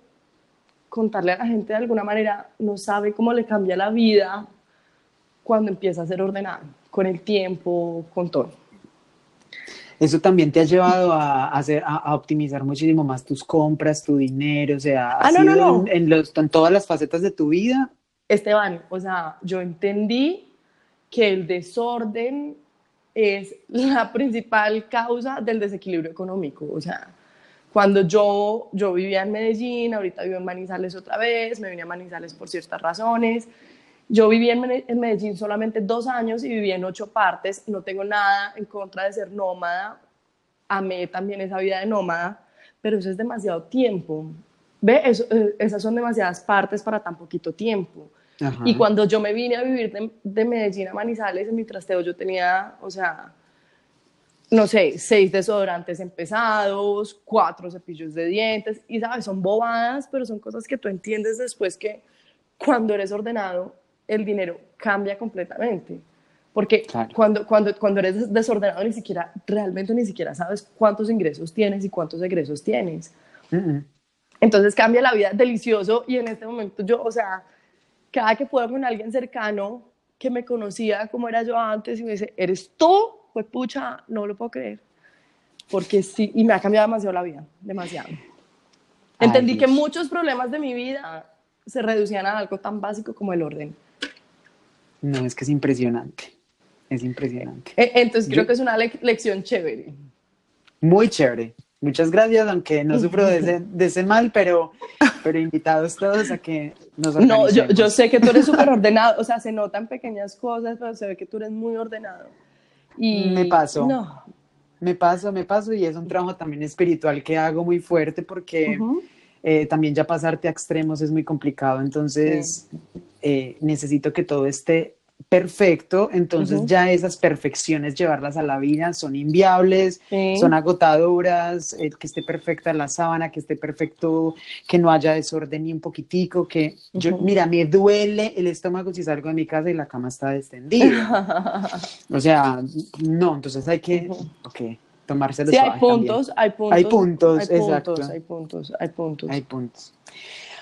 contarle a la gente de alguna manera, no sabe cómo le cambia la vida cuando empieza a ser ordenado, con el tiempo, con todo. Eso también te ha llevado a, hacer, a, optimizar muchísimo más tus compras, tu dinero, o sea, ah, no, no, no. En, los, en todas las facetas de tu vida Esteban, o sea, yo entendí que el desorden es la principal causa del desequilibrio económico. O sea, cuando yo, yo vivía en Medellín, ahorita vivo en Manizales otra vez, me vine a Manizales por ciertas razones. Yo viví en Medellín solamente dos años y viví en ocho partes. No tengo nada en contra de ser nómada. Amé también esa vida de nómada, pero eso es demasiado tiempo. ¿Ve? Eso, eh, esas son demasiadas partes para tan poquito tiempo. Y cuando yo me vine a vivir de, Medellín a Manizales, en mi trasteo yo tenía, o sea, no sé, seis desodorantes empezados, cuatro cepillos de dientes, y sabes, son bobadas, pero son cosas que tú entiendes después que cuando eres ordenado, el dinero cambia completamente. Porque cuando, cuando, cuando eres desordenado, ni siquiera, realmente ni siquiera sabes cuántos ingresos tienes y cuántos egresos tienes. Entonces cambia la vida delicioso y en este momento yo, o sea, cada que puedo con alguien cercano que me conocía como era yo antes y me dice, ¿eres tú? Pues pucha, no lo puedo creer. Porque sí, y me ha cambiado demasiado la vida, demasiado. Entendí que muchos problemas de mi vida se reducían a algo tan básico como el orden. No, es que es impresionante. Es impresionante. E, entonces creo que es una lección chévere. Muy chévere. Muchas gracias, aunque no sufro de ese, de ese mal, pero, pero invitados todos a que nos No, yo, yo sé que tú eres súper ordenado, o sea, se notan pequeñas cosas, pero se ve que tú eres muy ordenado. Y me paso. No. Me paso, me paso, y es un trabajo también espiritual que hago muy fuerte porque eh, también ya pasarte a extremos es muy complicado, entonces eh, necesito que todo esté perfecto, entonces ya esas perfecciones llevarlas a la vida son inviables, son agotadoras, eh, que esté perfecta la sábana, que esté perfecto, que no haya desorden ni un poquitico, que yo, mira, me duele el estómago si salgo de mi casa y la cama está extendida. o sea, no, entonces hay que, ok, tomárselo sí, hay puntos, hay puntos, hay puntos, hay exacto. puntos, hay puntos, hay puntos. Hay puntos.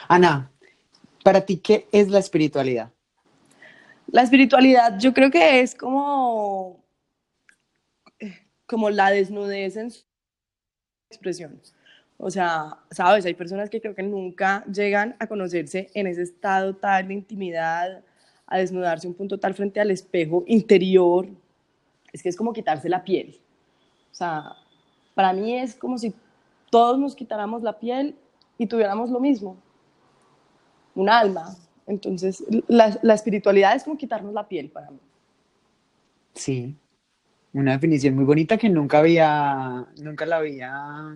Ana, para ti, ¿qué es la espiritualidad? La espiritualidad yo creo que es como, como la desnudez en su expresión. O sea, sabes, hay personas que creo que nunca llegan a conocerse en ese estado tal de intimidad, a desnudarse un punto tal frente al espejo interior. Es que es como quitarse la piel. O sea, para mí es como si todos nos quitáramos la piel y tuviéramos lo mismo. Un alma, entonces, la, la, espiritualidad es como quitarnos la piel para mí. Sí, una definición muy bonita que nunca había, nunca la había.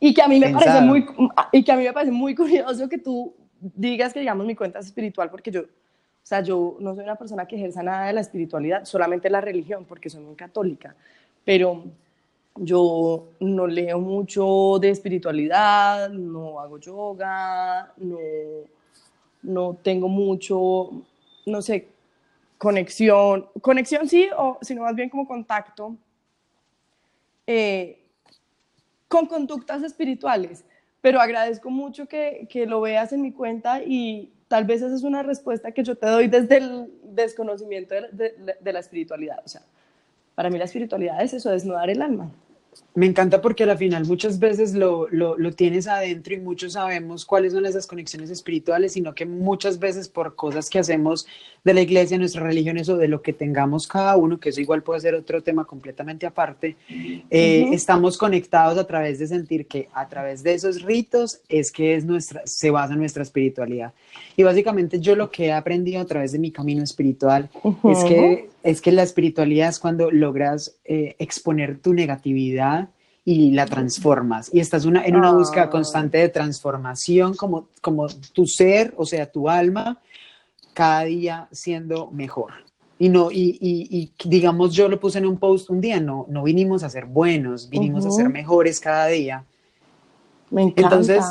Y que a mí me parece muy, y que a mí me parece muy curioso que tú digas que digamos mi cuenta es espiritual porque yo, o sea, yo no soy una persona que ejerza nada de la espiritualidad, solamente la religión porque soy muy católica, pero yo no leo mucho de espiritualidad, no hago yoga, no no tengo mucho, no sé, conexión, conexión sí, o sino más bien como contacto eh, con conductas espirituales. Pero agradezco mucho que, que, lo veas en mi cuenta y tal vez esa es una respuesta que yo te doy desde el desconocimiento de, de, de la espiritualidad. O sea, para mí la espiritualidad es eso, desnudar el alma. Me encanta porque al final muchas veces lo, lo, lo, tienes adentro y muchos sabemos cuáles son esas conexiones espirituales, sino que muchas veces por cosas que hacemos de la iglesia, nuestras religiones o de lo que tengamos cada uno, que eso igual puede ser otro tema completamente aparte, eh, estamos conectados a través de sentir que a través de esos ritos es que es nuestra, se basa nuestra espiritualidad. Y básicamente yo lo que he aprendido a través de mi camino espiritual es, que, es que la espiritualidad es cuando logras eh, exponer tu negatividad y la transformas. Y estás una, en una búsqueda ah. constante de transformación como, como tu ser, o sea, tu alma, cada día siendo mejor. Y no, y, y, digamos, yo lo puse en un post un día, no, no vinimos a ser buenos, vinimos a ser mejores cada día. Me encanta. Entonces,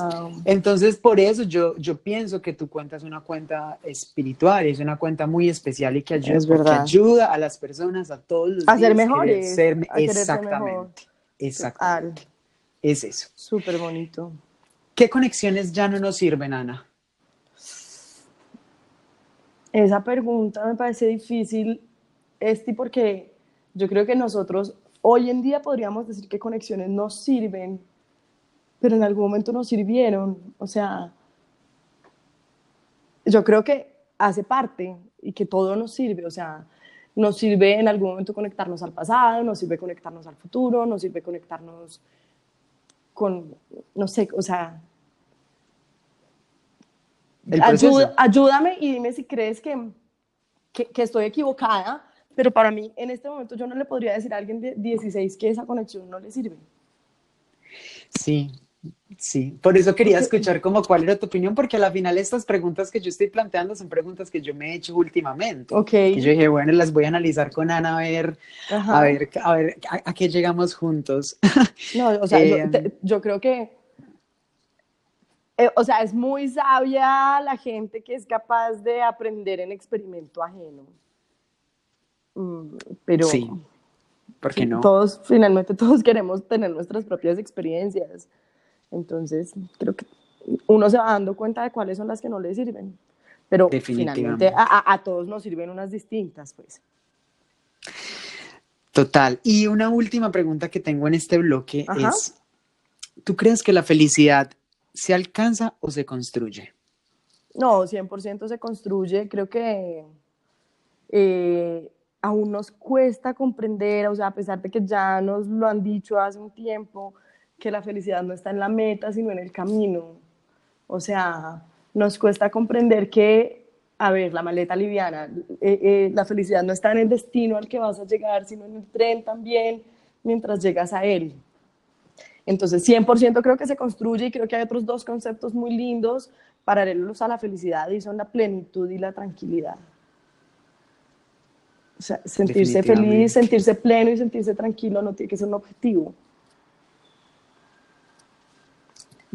entonces por eso yo, yo pienso que tu cuenta es una cuenta espiritual, es una cuenta muy especial y que ayuda, ayuda a las personas, a todos los a ser mejores. exactamente. Exactamente. Es eso. Súper bonito. ¿Qué conexiones ya no nos sirven, Ana? Esa pregunta me parece difícil, Esti, porque yo creo que nosotros hoy en día podríamos decir que conexiones nos sirven, pero en algún momento nos sirvieron. O sea, yo creo que hace parte y que todo nos sirve. O sea, nos sirve en algún momento conectarnos al pasado, nos sirve conectarnos al futuro, nos sirve conectarnos con, no sé, o sea, ayúdame y dime si crees que, que, estoy equivocada, pero para mí en este momento yo no le podría decir a alguien de 16 que esa conexión no le sirve. Sí, Sí, por eso quería escuchar como cuál era tu opinión, porque a la final estas preguntas que yo estoy planteando son preguntas que yo me he hecho últimamente. Ok. Y yo dije, bueno, las voy a analizar con Ana a ver, a ver, a ver, a, qué llegamos juntos. No, o sea, yo, eh, creo que eh, o sea, es muy sabia la gente que es capaz de aprender en experimento ajeno. Mm, pero sí, ¿por qué no? Todos, finalmente todos queremos tener nuestras propias experiencias. Entonces, creo que uno se va dando cuenta de cuáles son las que no le sirven. Pero finalmente a, todos nos sirven unas distintas, pues. Total. Y una última pregunta que tengo en este bloque es, ¿tú crees que la felicidad se alcanza o se construye? No, 100% se construye. Creo que eh, aún nos cuesta comprender, o sea, a pesar de que ya nos lo han dicho hace un tiempo, que la felicidad no está en la meta, sino en el camino. O sea, nos cuesta comprender que, a ver, la maleta liviana, eh, eh, la felicidad no está en el destino al que vas a llegar, sino en el tren también, mientras llegas a él. Entonces, 100% creo que se construye y creo que hay otros dos conceptos muy lindos paralelos a la felicidad y son la plenitud y la tranquilidad. O sea, sentirse feliz, sentirse pleno y sentirse tranquilo no tiene que ser un objetivo.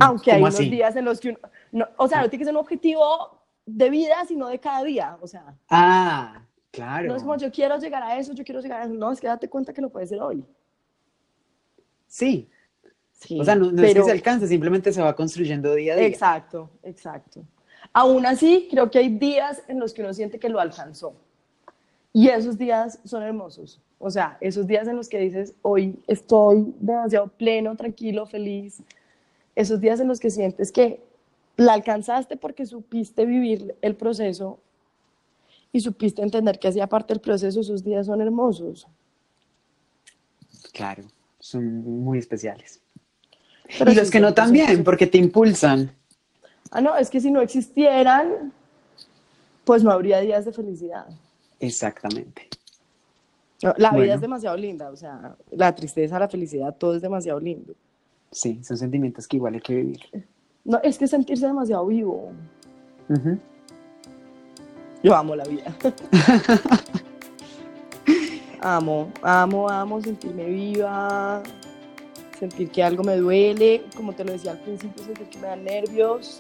Aunque hay unos días en los que uno, o sea, no tiene que ser un objetivo de vida, sino de cada día, o sea. Ah, claro. No es como yo quiero llegar a eso, yo quiero llegar a eso, no, es que date cuenta que no puede ser hoy. Sí. sí o sea, no, es que se alcance, simplemente se va construyendo día a día. Exacto, exacto. Aún así, creo que hay días en los que uno siente que lo alcanzó. Y esos días son hermosos. O sea, esos días en los que dices, hoy estoy demasiado pleno, tranquilo, feliz, esos días en los que sientes que la alcanzaste porque supiste vivir el proceso y supiste entender que hacía parte del proceso, esos días son hermosos. Claro, son muy especiales. y los que no también, porque te impulsan. Ah, no, es que si no existieran, pues no habría días de felicidad. Exactamente. la vida es demasiado linda, o sea, la tristeza, la felicidad, todo es demasiado lindo. Sí, son sentimientos que igual hay que vivir. No, es que sentirse demasiado vivo. Yo amo la vida. amo, amo, amo sentirme viva, sentir que algo me duele, como te lo decía al principio, sentir que me dan nervios,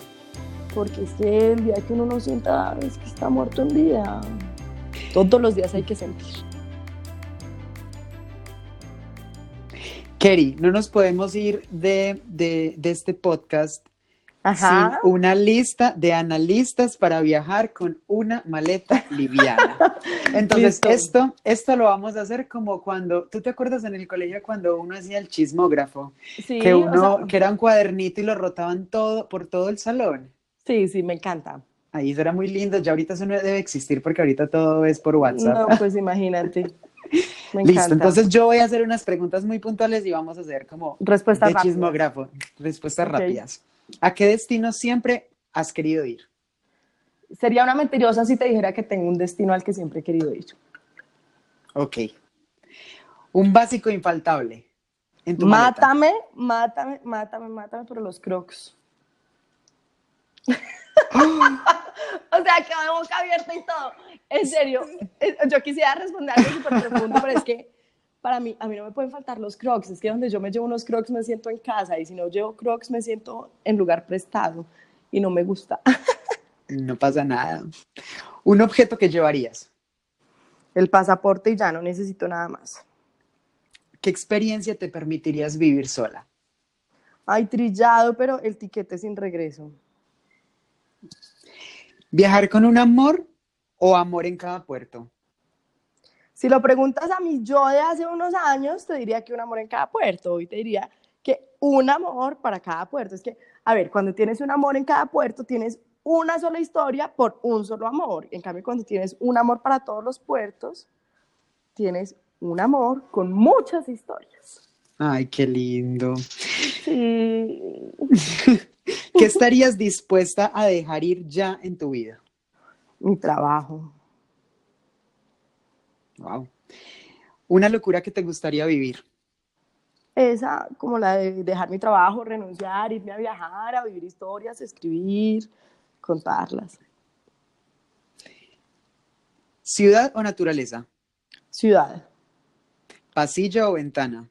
porque es que el día que uno no sienta es que está muerto en vida. Todos los días hay que sentir. Kerry, no nos podemos ir de, este podcast Sin una lista de analistas para viajar con una maleta liviana. Entonces, esto, esto lo vamos a hacer como cuando, ¿tú te acuerdas en el colegio cuando uno hacía el chismógrafo? Sí, que uno, que era un cuadernito y lo rotaban todo por todo el salón. Sí, sí, me encanta. Ahí eso era muy lindo, ya ahorita eso no debe existir porque ahorita todo es por WhatsApp. No, pues imagínate. Listo, entonces yo voy a hacer unas preguntas muy puntuales y vamos a hacer como respuestas de chismógrafo, respuestas rápidas. ¿A qué destino siempre has querido ir? Sería una mentirosa si te dijera que tengo un destino al que siempre he querido ir. Ok. Un básico infaltable. En tu mátame, mátame, mátame, mátame, pero los crocs. o sea, que de boca abierta y todo. En serio, yo quisiera responder algo súper profundo, pero es que para mí, a mí no me pueden faltar los crocs. Es que donde yo me llevo unos crocs me siento en casa y si no llevo crocs me siento en lugar prestado y no me gusta. No pasa nada. ¿Un objeto que llevarías? El pasaporte y ya no necesito nada más. ¿Qué experiencia te permitirías vivir sola? Ay, trillado, pero el tiquete sin regreso. ¿Viajar con un amor o amor en cada puerto? Si lo preguntas a mí, yo de hace unos años, te diría que un amor en cada puerto. Hoy te diría que un amor para cada puerto. Es que, a ver, cuando tienes un amor en cada puerto, tienes una sola historia por un solo amor. En cambio, cuando tienes un amor para todos los puertos, tienes un amor con muchas historias. Ay, qué lindo. Sí. ¿Qué estarías dispuesta a dejar ir ya en tu vida? Mi trabajo. Wow. Una locura que te gustaría vivir. Esa, como la de dejar mi trabajo, renunciar, irme a viajar, a vivir historias, escribir, contarlas. ¿Ciudad o naturaleza? Ciudad. ¿Pasillo o ventana?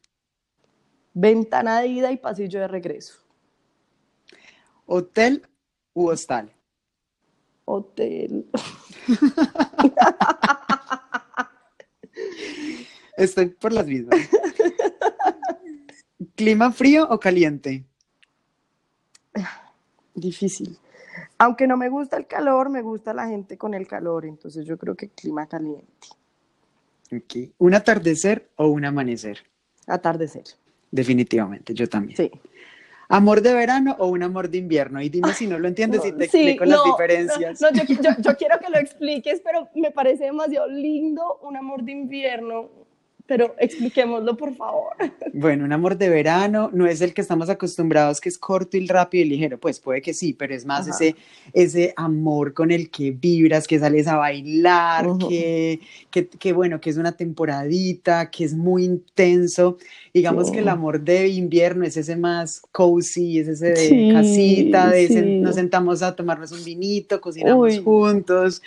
Ventana de ida y pasillo de regreso. ¿Hotel u hostal? Hotel. Estoy por las mismas. ¿Clima frío o caliente? Difícil. Aunque no me gusta el calor, me gusta la gente con el calor, entonces yo creo que clima caliente. Okay. ¿Un atardecer o un amanecer? Atardecer. Definitivamente, yo también. Sí. ¿Amor de verano o un amor de invierno? Y dime si no lo entiendes y te explico las diferencias. No, yo, yo, quiero que lo expliques, pero me parece demasiado lindo un amor de invierno pero expliquémoslo, por favor. Bueno, un amor de verano no es el que estamos acostumbrados, que es corto y rápido y ligero, pues puede que sí, pero es más ese, ese amor con el que vibras, que sales a bailar, que, que, bueno, que es una temporadita, que es muy intenso. Digamos que el amor de invierno es ese más cozy, es ese de casita, de nos sentamos a tomarnos un vinito, cocinamos juntos.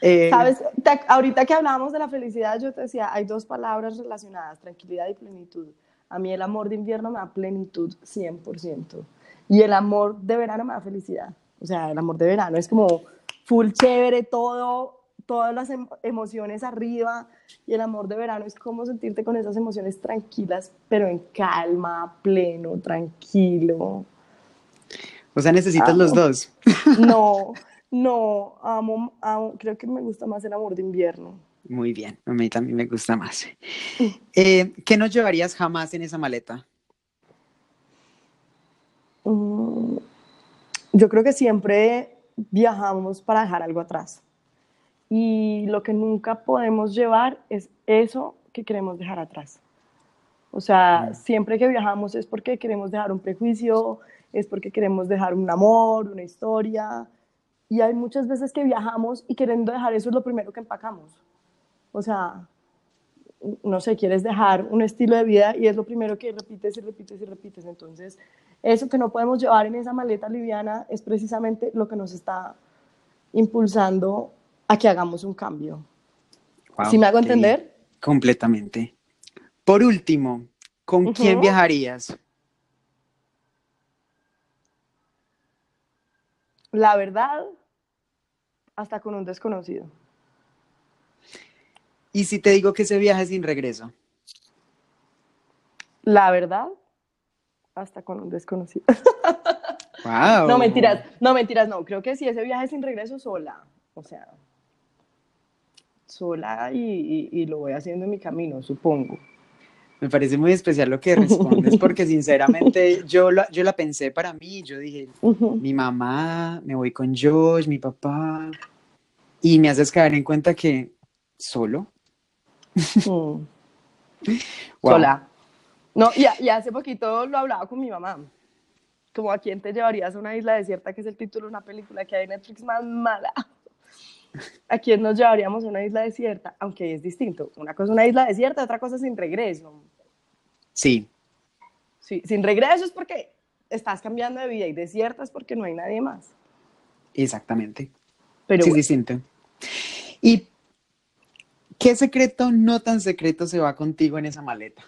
Eh, Sabes, ahorita que hablábamos de la felicidad, yo te decía, hay dos palabras relacionadas, tranquilidad y plenitud. A mí el amor de invierno me da plenitud 100%. Y el amor de verano me da felicidad. O sea, el amor de verano es como full chévere, todo, todas las emociones arriba. Y el amor de verano es como sentirte con esas emociones tranquilas, pero en calma, pleno, tranquilo. O sea, necesitas los dos. No, no, amo, creo que me gusta más el amor de invierno. Muy bien, a mí también me gusta más. Eh, ¿Qué no llevarías jamás en esa maleta? Mm, yo creo que siempre viajamos para dejar algo atrás. Y lo que nunca podemos llevar es eso que queremos dejar atrás. O sea, mm. siempre que viajamos es porque queremos dejar un prejuicio, es porque queremos dejar un amor, una historia, y hay muchas veces que viajamos y queriendo dejar eso es lo primero que empacamos. O sea, no sé, quieres dejar un estilo de vida y es lo primero que repites y repites y repites. Entonces, eso que no podemos llevar en esa maleta liviana es precisamente lo que nos está impulsando a que hagamos un cambio. ¿Sí me hago entender? Completamente. Por último, ¿con quién viajarías? La verdad, hasta con un desconocido. ¿Y si te digo que ese viaje es sin regreso? La verdad, hasta con un desconocido. Wow. No, mentiras, no, mentiras, no. Creo que sí, ese viaje sin regreso sola. O sea, sola y, y, lo voy haciendo en mi camino, supongo. Me parece muy especial lo que respondes, porque sinceramente yo la, yo la pensé para mí, yo dije, mi mamá, me voy con Josh, mi papá, y me haces caer en cuenta que solo. Mm. Sola. No, y, y, hace poquito lo hablaba con mi mamá. Como a quién te llevarías a una isla desierta, que es el título de una película que hay en Netflix más mala. ¿A quién nos llevaríamos a una isla desierta? Aunque es distinto. Una cosa es una isla desierta, otra cosa sin regreso. Sí. Sí, sin regreso es porque estás cambiando de vida y desierta es porque no hay nadie más. Exactamente. Pero sí, es distinto. ¿Y qué secreto no tan secreto se va contigo en esa maleta?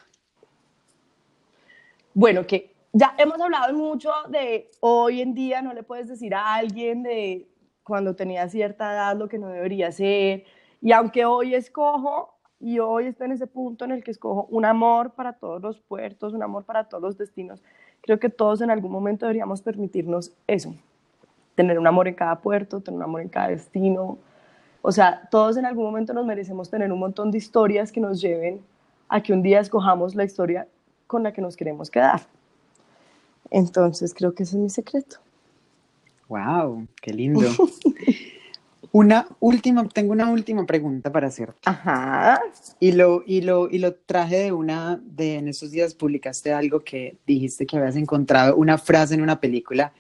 Bueno, que ya hemos hablado mucho de hoy en día no le puedes decir a alguien de cuando tenía cierta edad lo que no debería ser. Y aunque hoy escojo, y hoy estoy en ese punto en el que escojo un amor para todos los puertos, un amor para todos los destinos, creo que todos en algún momento deberíamos permitirnos eso, tener un amor en cada puerto, tener un amor en cada destino. O sea, todos en algún momento nos merecemos tener un montón de historias que nos lleven a que un día escojamos la historia con la que nos queremos quedar. Entonces creo que ese es mi secreto. Wow, qué lindo. Una última, tengo una última pregunta para hacerte. Ajá. Y lo, y lo, y lo traje de una, de en esos días publicaste algo que dijiste que habías encontrado, una frase en una película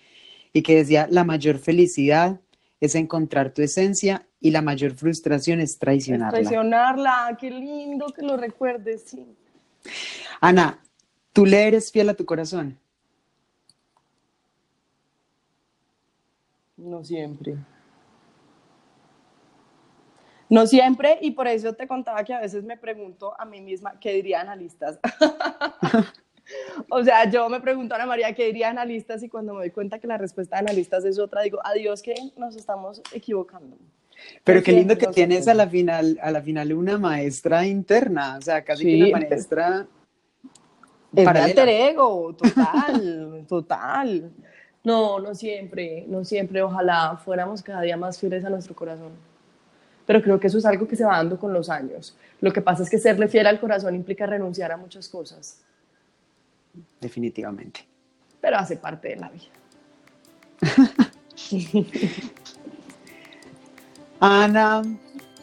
y que decía, la mayor felicidad es encontrar tu esencia y la mayor frustración es traicionarla. Es traicionarla, qué lindo que lo recuerdes, sí. Ana, ¿tú le eres fiel a tu corazón? No siempre. No siempre, y por eso te contaba que a veces me pregunto a mí misma qué dirían analistas. o sea, yo me pregunto a Ana María qué dirían analistas y cuando me doy cuenta que la respuesta de analistas es otra, digo, adiós que nos estamos equivocando. Pero qué lindo que tienes a la final, a la final una maestra interna, o sea, casi que una maestra. Es alter ego, total, total. No, no siempre, no siempre. Ojalá fuéramos cada día más fieles a nuestro corazón. Pero creo que eso es algo que se va dando con los años. Lo que pasa es que serle fiel al corazón implica renunciar a muchas cosas. Definitivamente. Pero hace parte de la vida. Ana,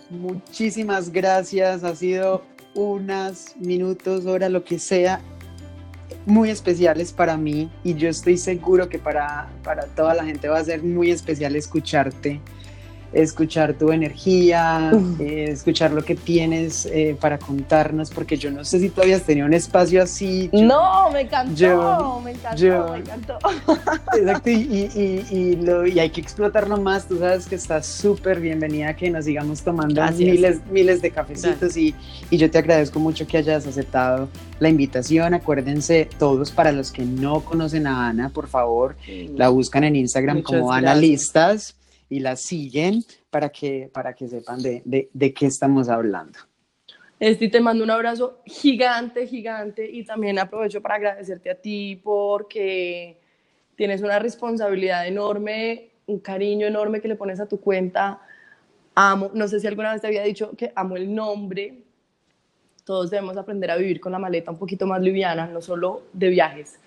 muchísimas gracias. Ha sido unos minutos, hora, lo que sea, muy especiales para mí y yo estoy seguro que para, para toda la gente va a ser muy especial escucharte escuchar tu energía, eh, escuchar lo que tienes eh, para contarnos, porque yo no sé si todavía has tenido un espacio así. no, me encantó, me encantó, me encantó. Exacto, y, y, y, lo, y, hay que explotarlo más. Tú sabes que estás súper bienvenida que nos sigamos tomando miles, miles de cafecitos y, y yo te agradezco mucho que hayas aceptado la invitación. Acuérdense todos, para los que no conocen a Ana, por favor, la buscan en Instagram como Analistas y la siguen para que, para que sepan de, de, de qué estamos hablando. Esti, te mando un abrazo gigante, gigante y también aprovecho para agradecerte a ti porque tienes una responsabilidad enorme, un cariño enorme que le pones a tu cuenta. Amo, no sé si alguna vez te había dicho que amo el nombre. Todos debemos aprender a vivir con la maleta un poquito más liviana, no solo de viajes,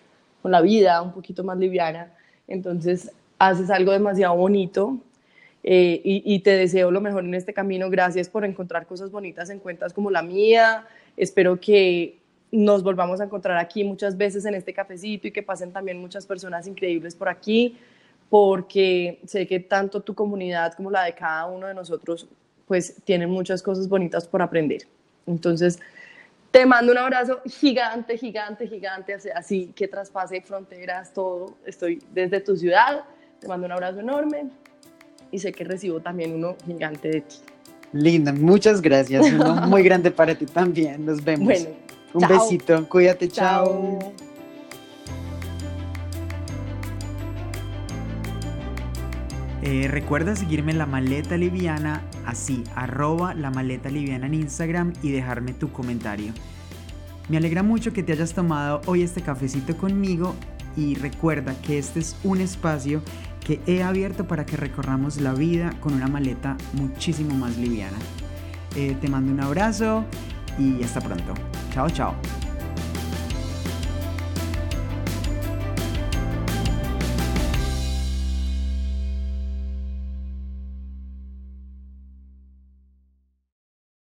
con la vida un poquito más liviana. Entonces, haces algo demasiado bonito eh, y, te deseo lo mejor en este camino. Gracias por encontrar cosas bonitas en cuentas como la mía. Espero que nos volvamos a encontrar aquí muchas veces en este cafecito y que pasen también muchas personas increíbles por aquí, porque sé que tanto tu comunidad como la de cada uno de nosotros, pues tienen muchas cosas bonitas por aprender. Entonces, te mando un abrazo gigante, gigante, gigante, así que traspase fronteras, todo. Estoy desde tu ciudad. Te mando un abrazo enorme y sé que recibo también uno gigante de ti. Linda, muchas gracias. Uno muy grande para ti también. Nos vemos. Bueno, un besito. Cuídate, chao. Eh, recuerda seguirme en La Maleta Liviana, así, arroba La Maleta Liviana en Instagram y dejarme tu comentario. Me alegra mucho que te hayas tomado hoy este cafecito conmigo y recuerda que este es un espacio que he abierto para que recorramos la vida con una maleta muchísimo más liviana. Eh, te mando un abrazo y hasta pronto. Chao, chao.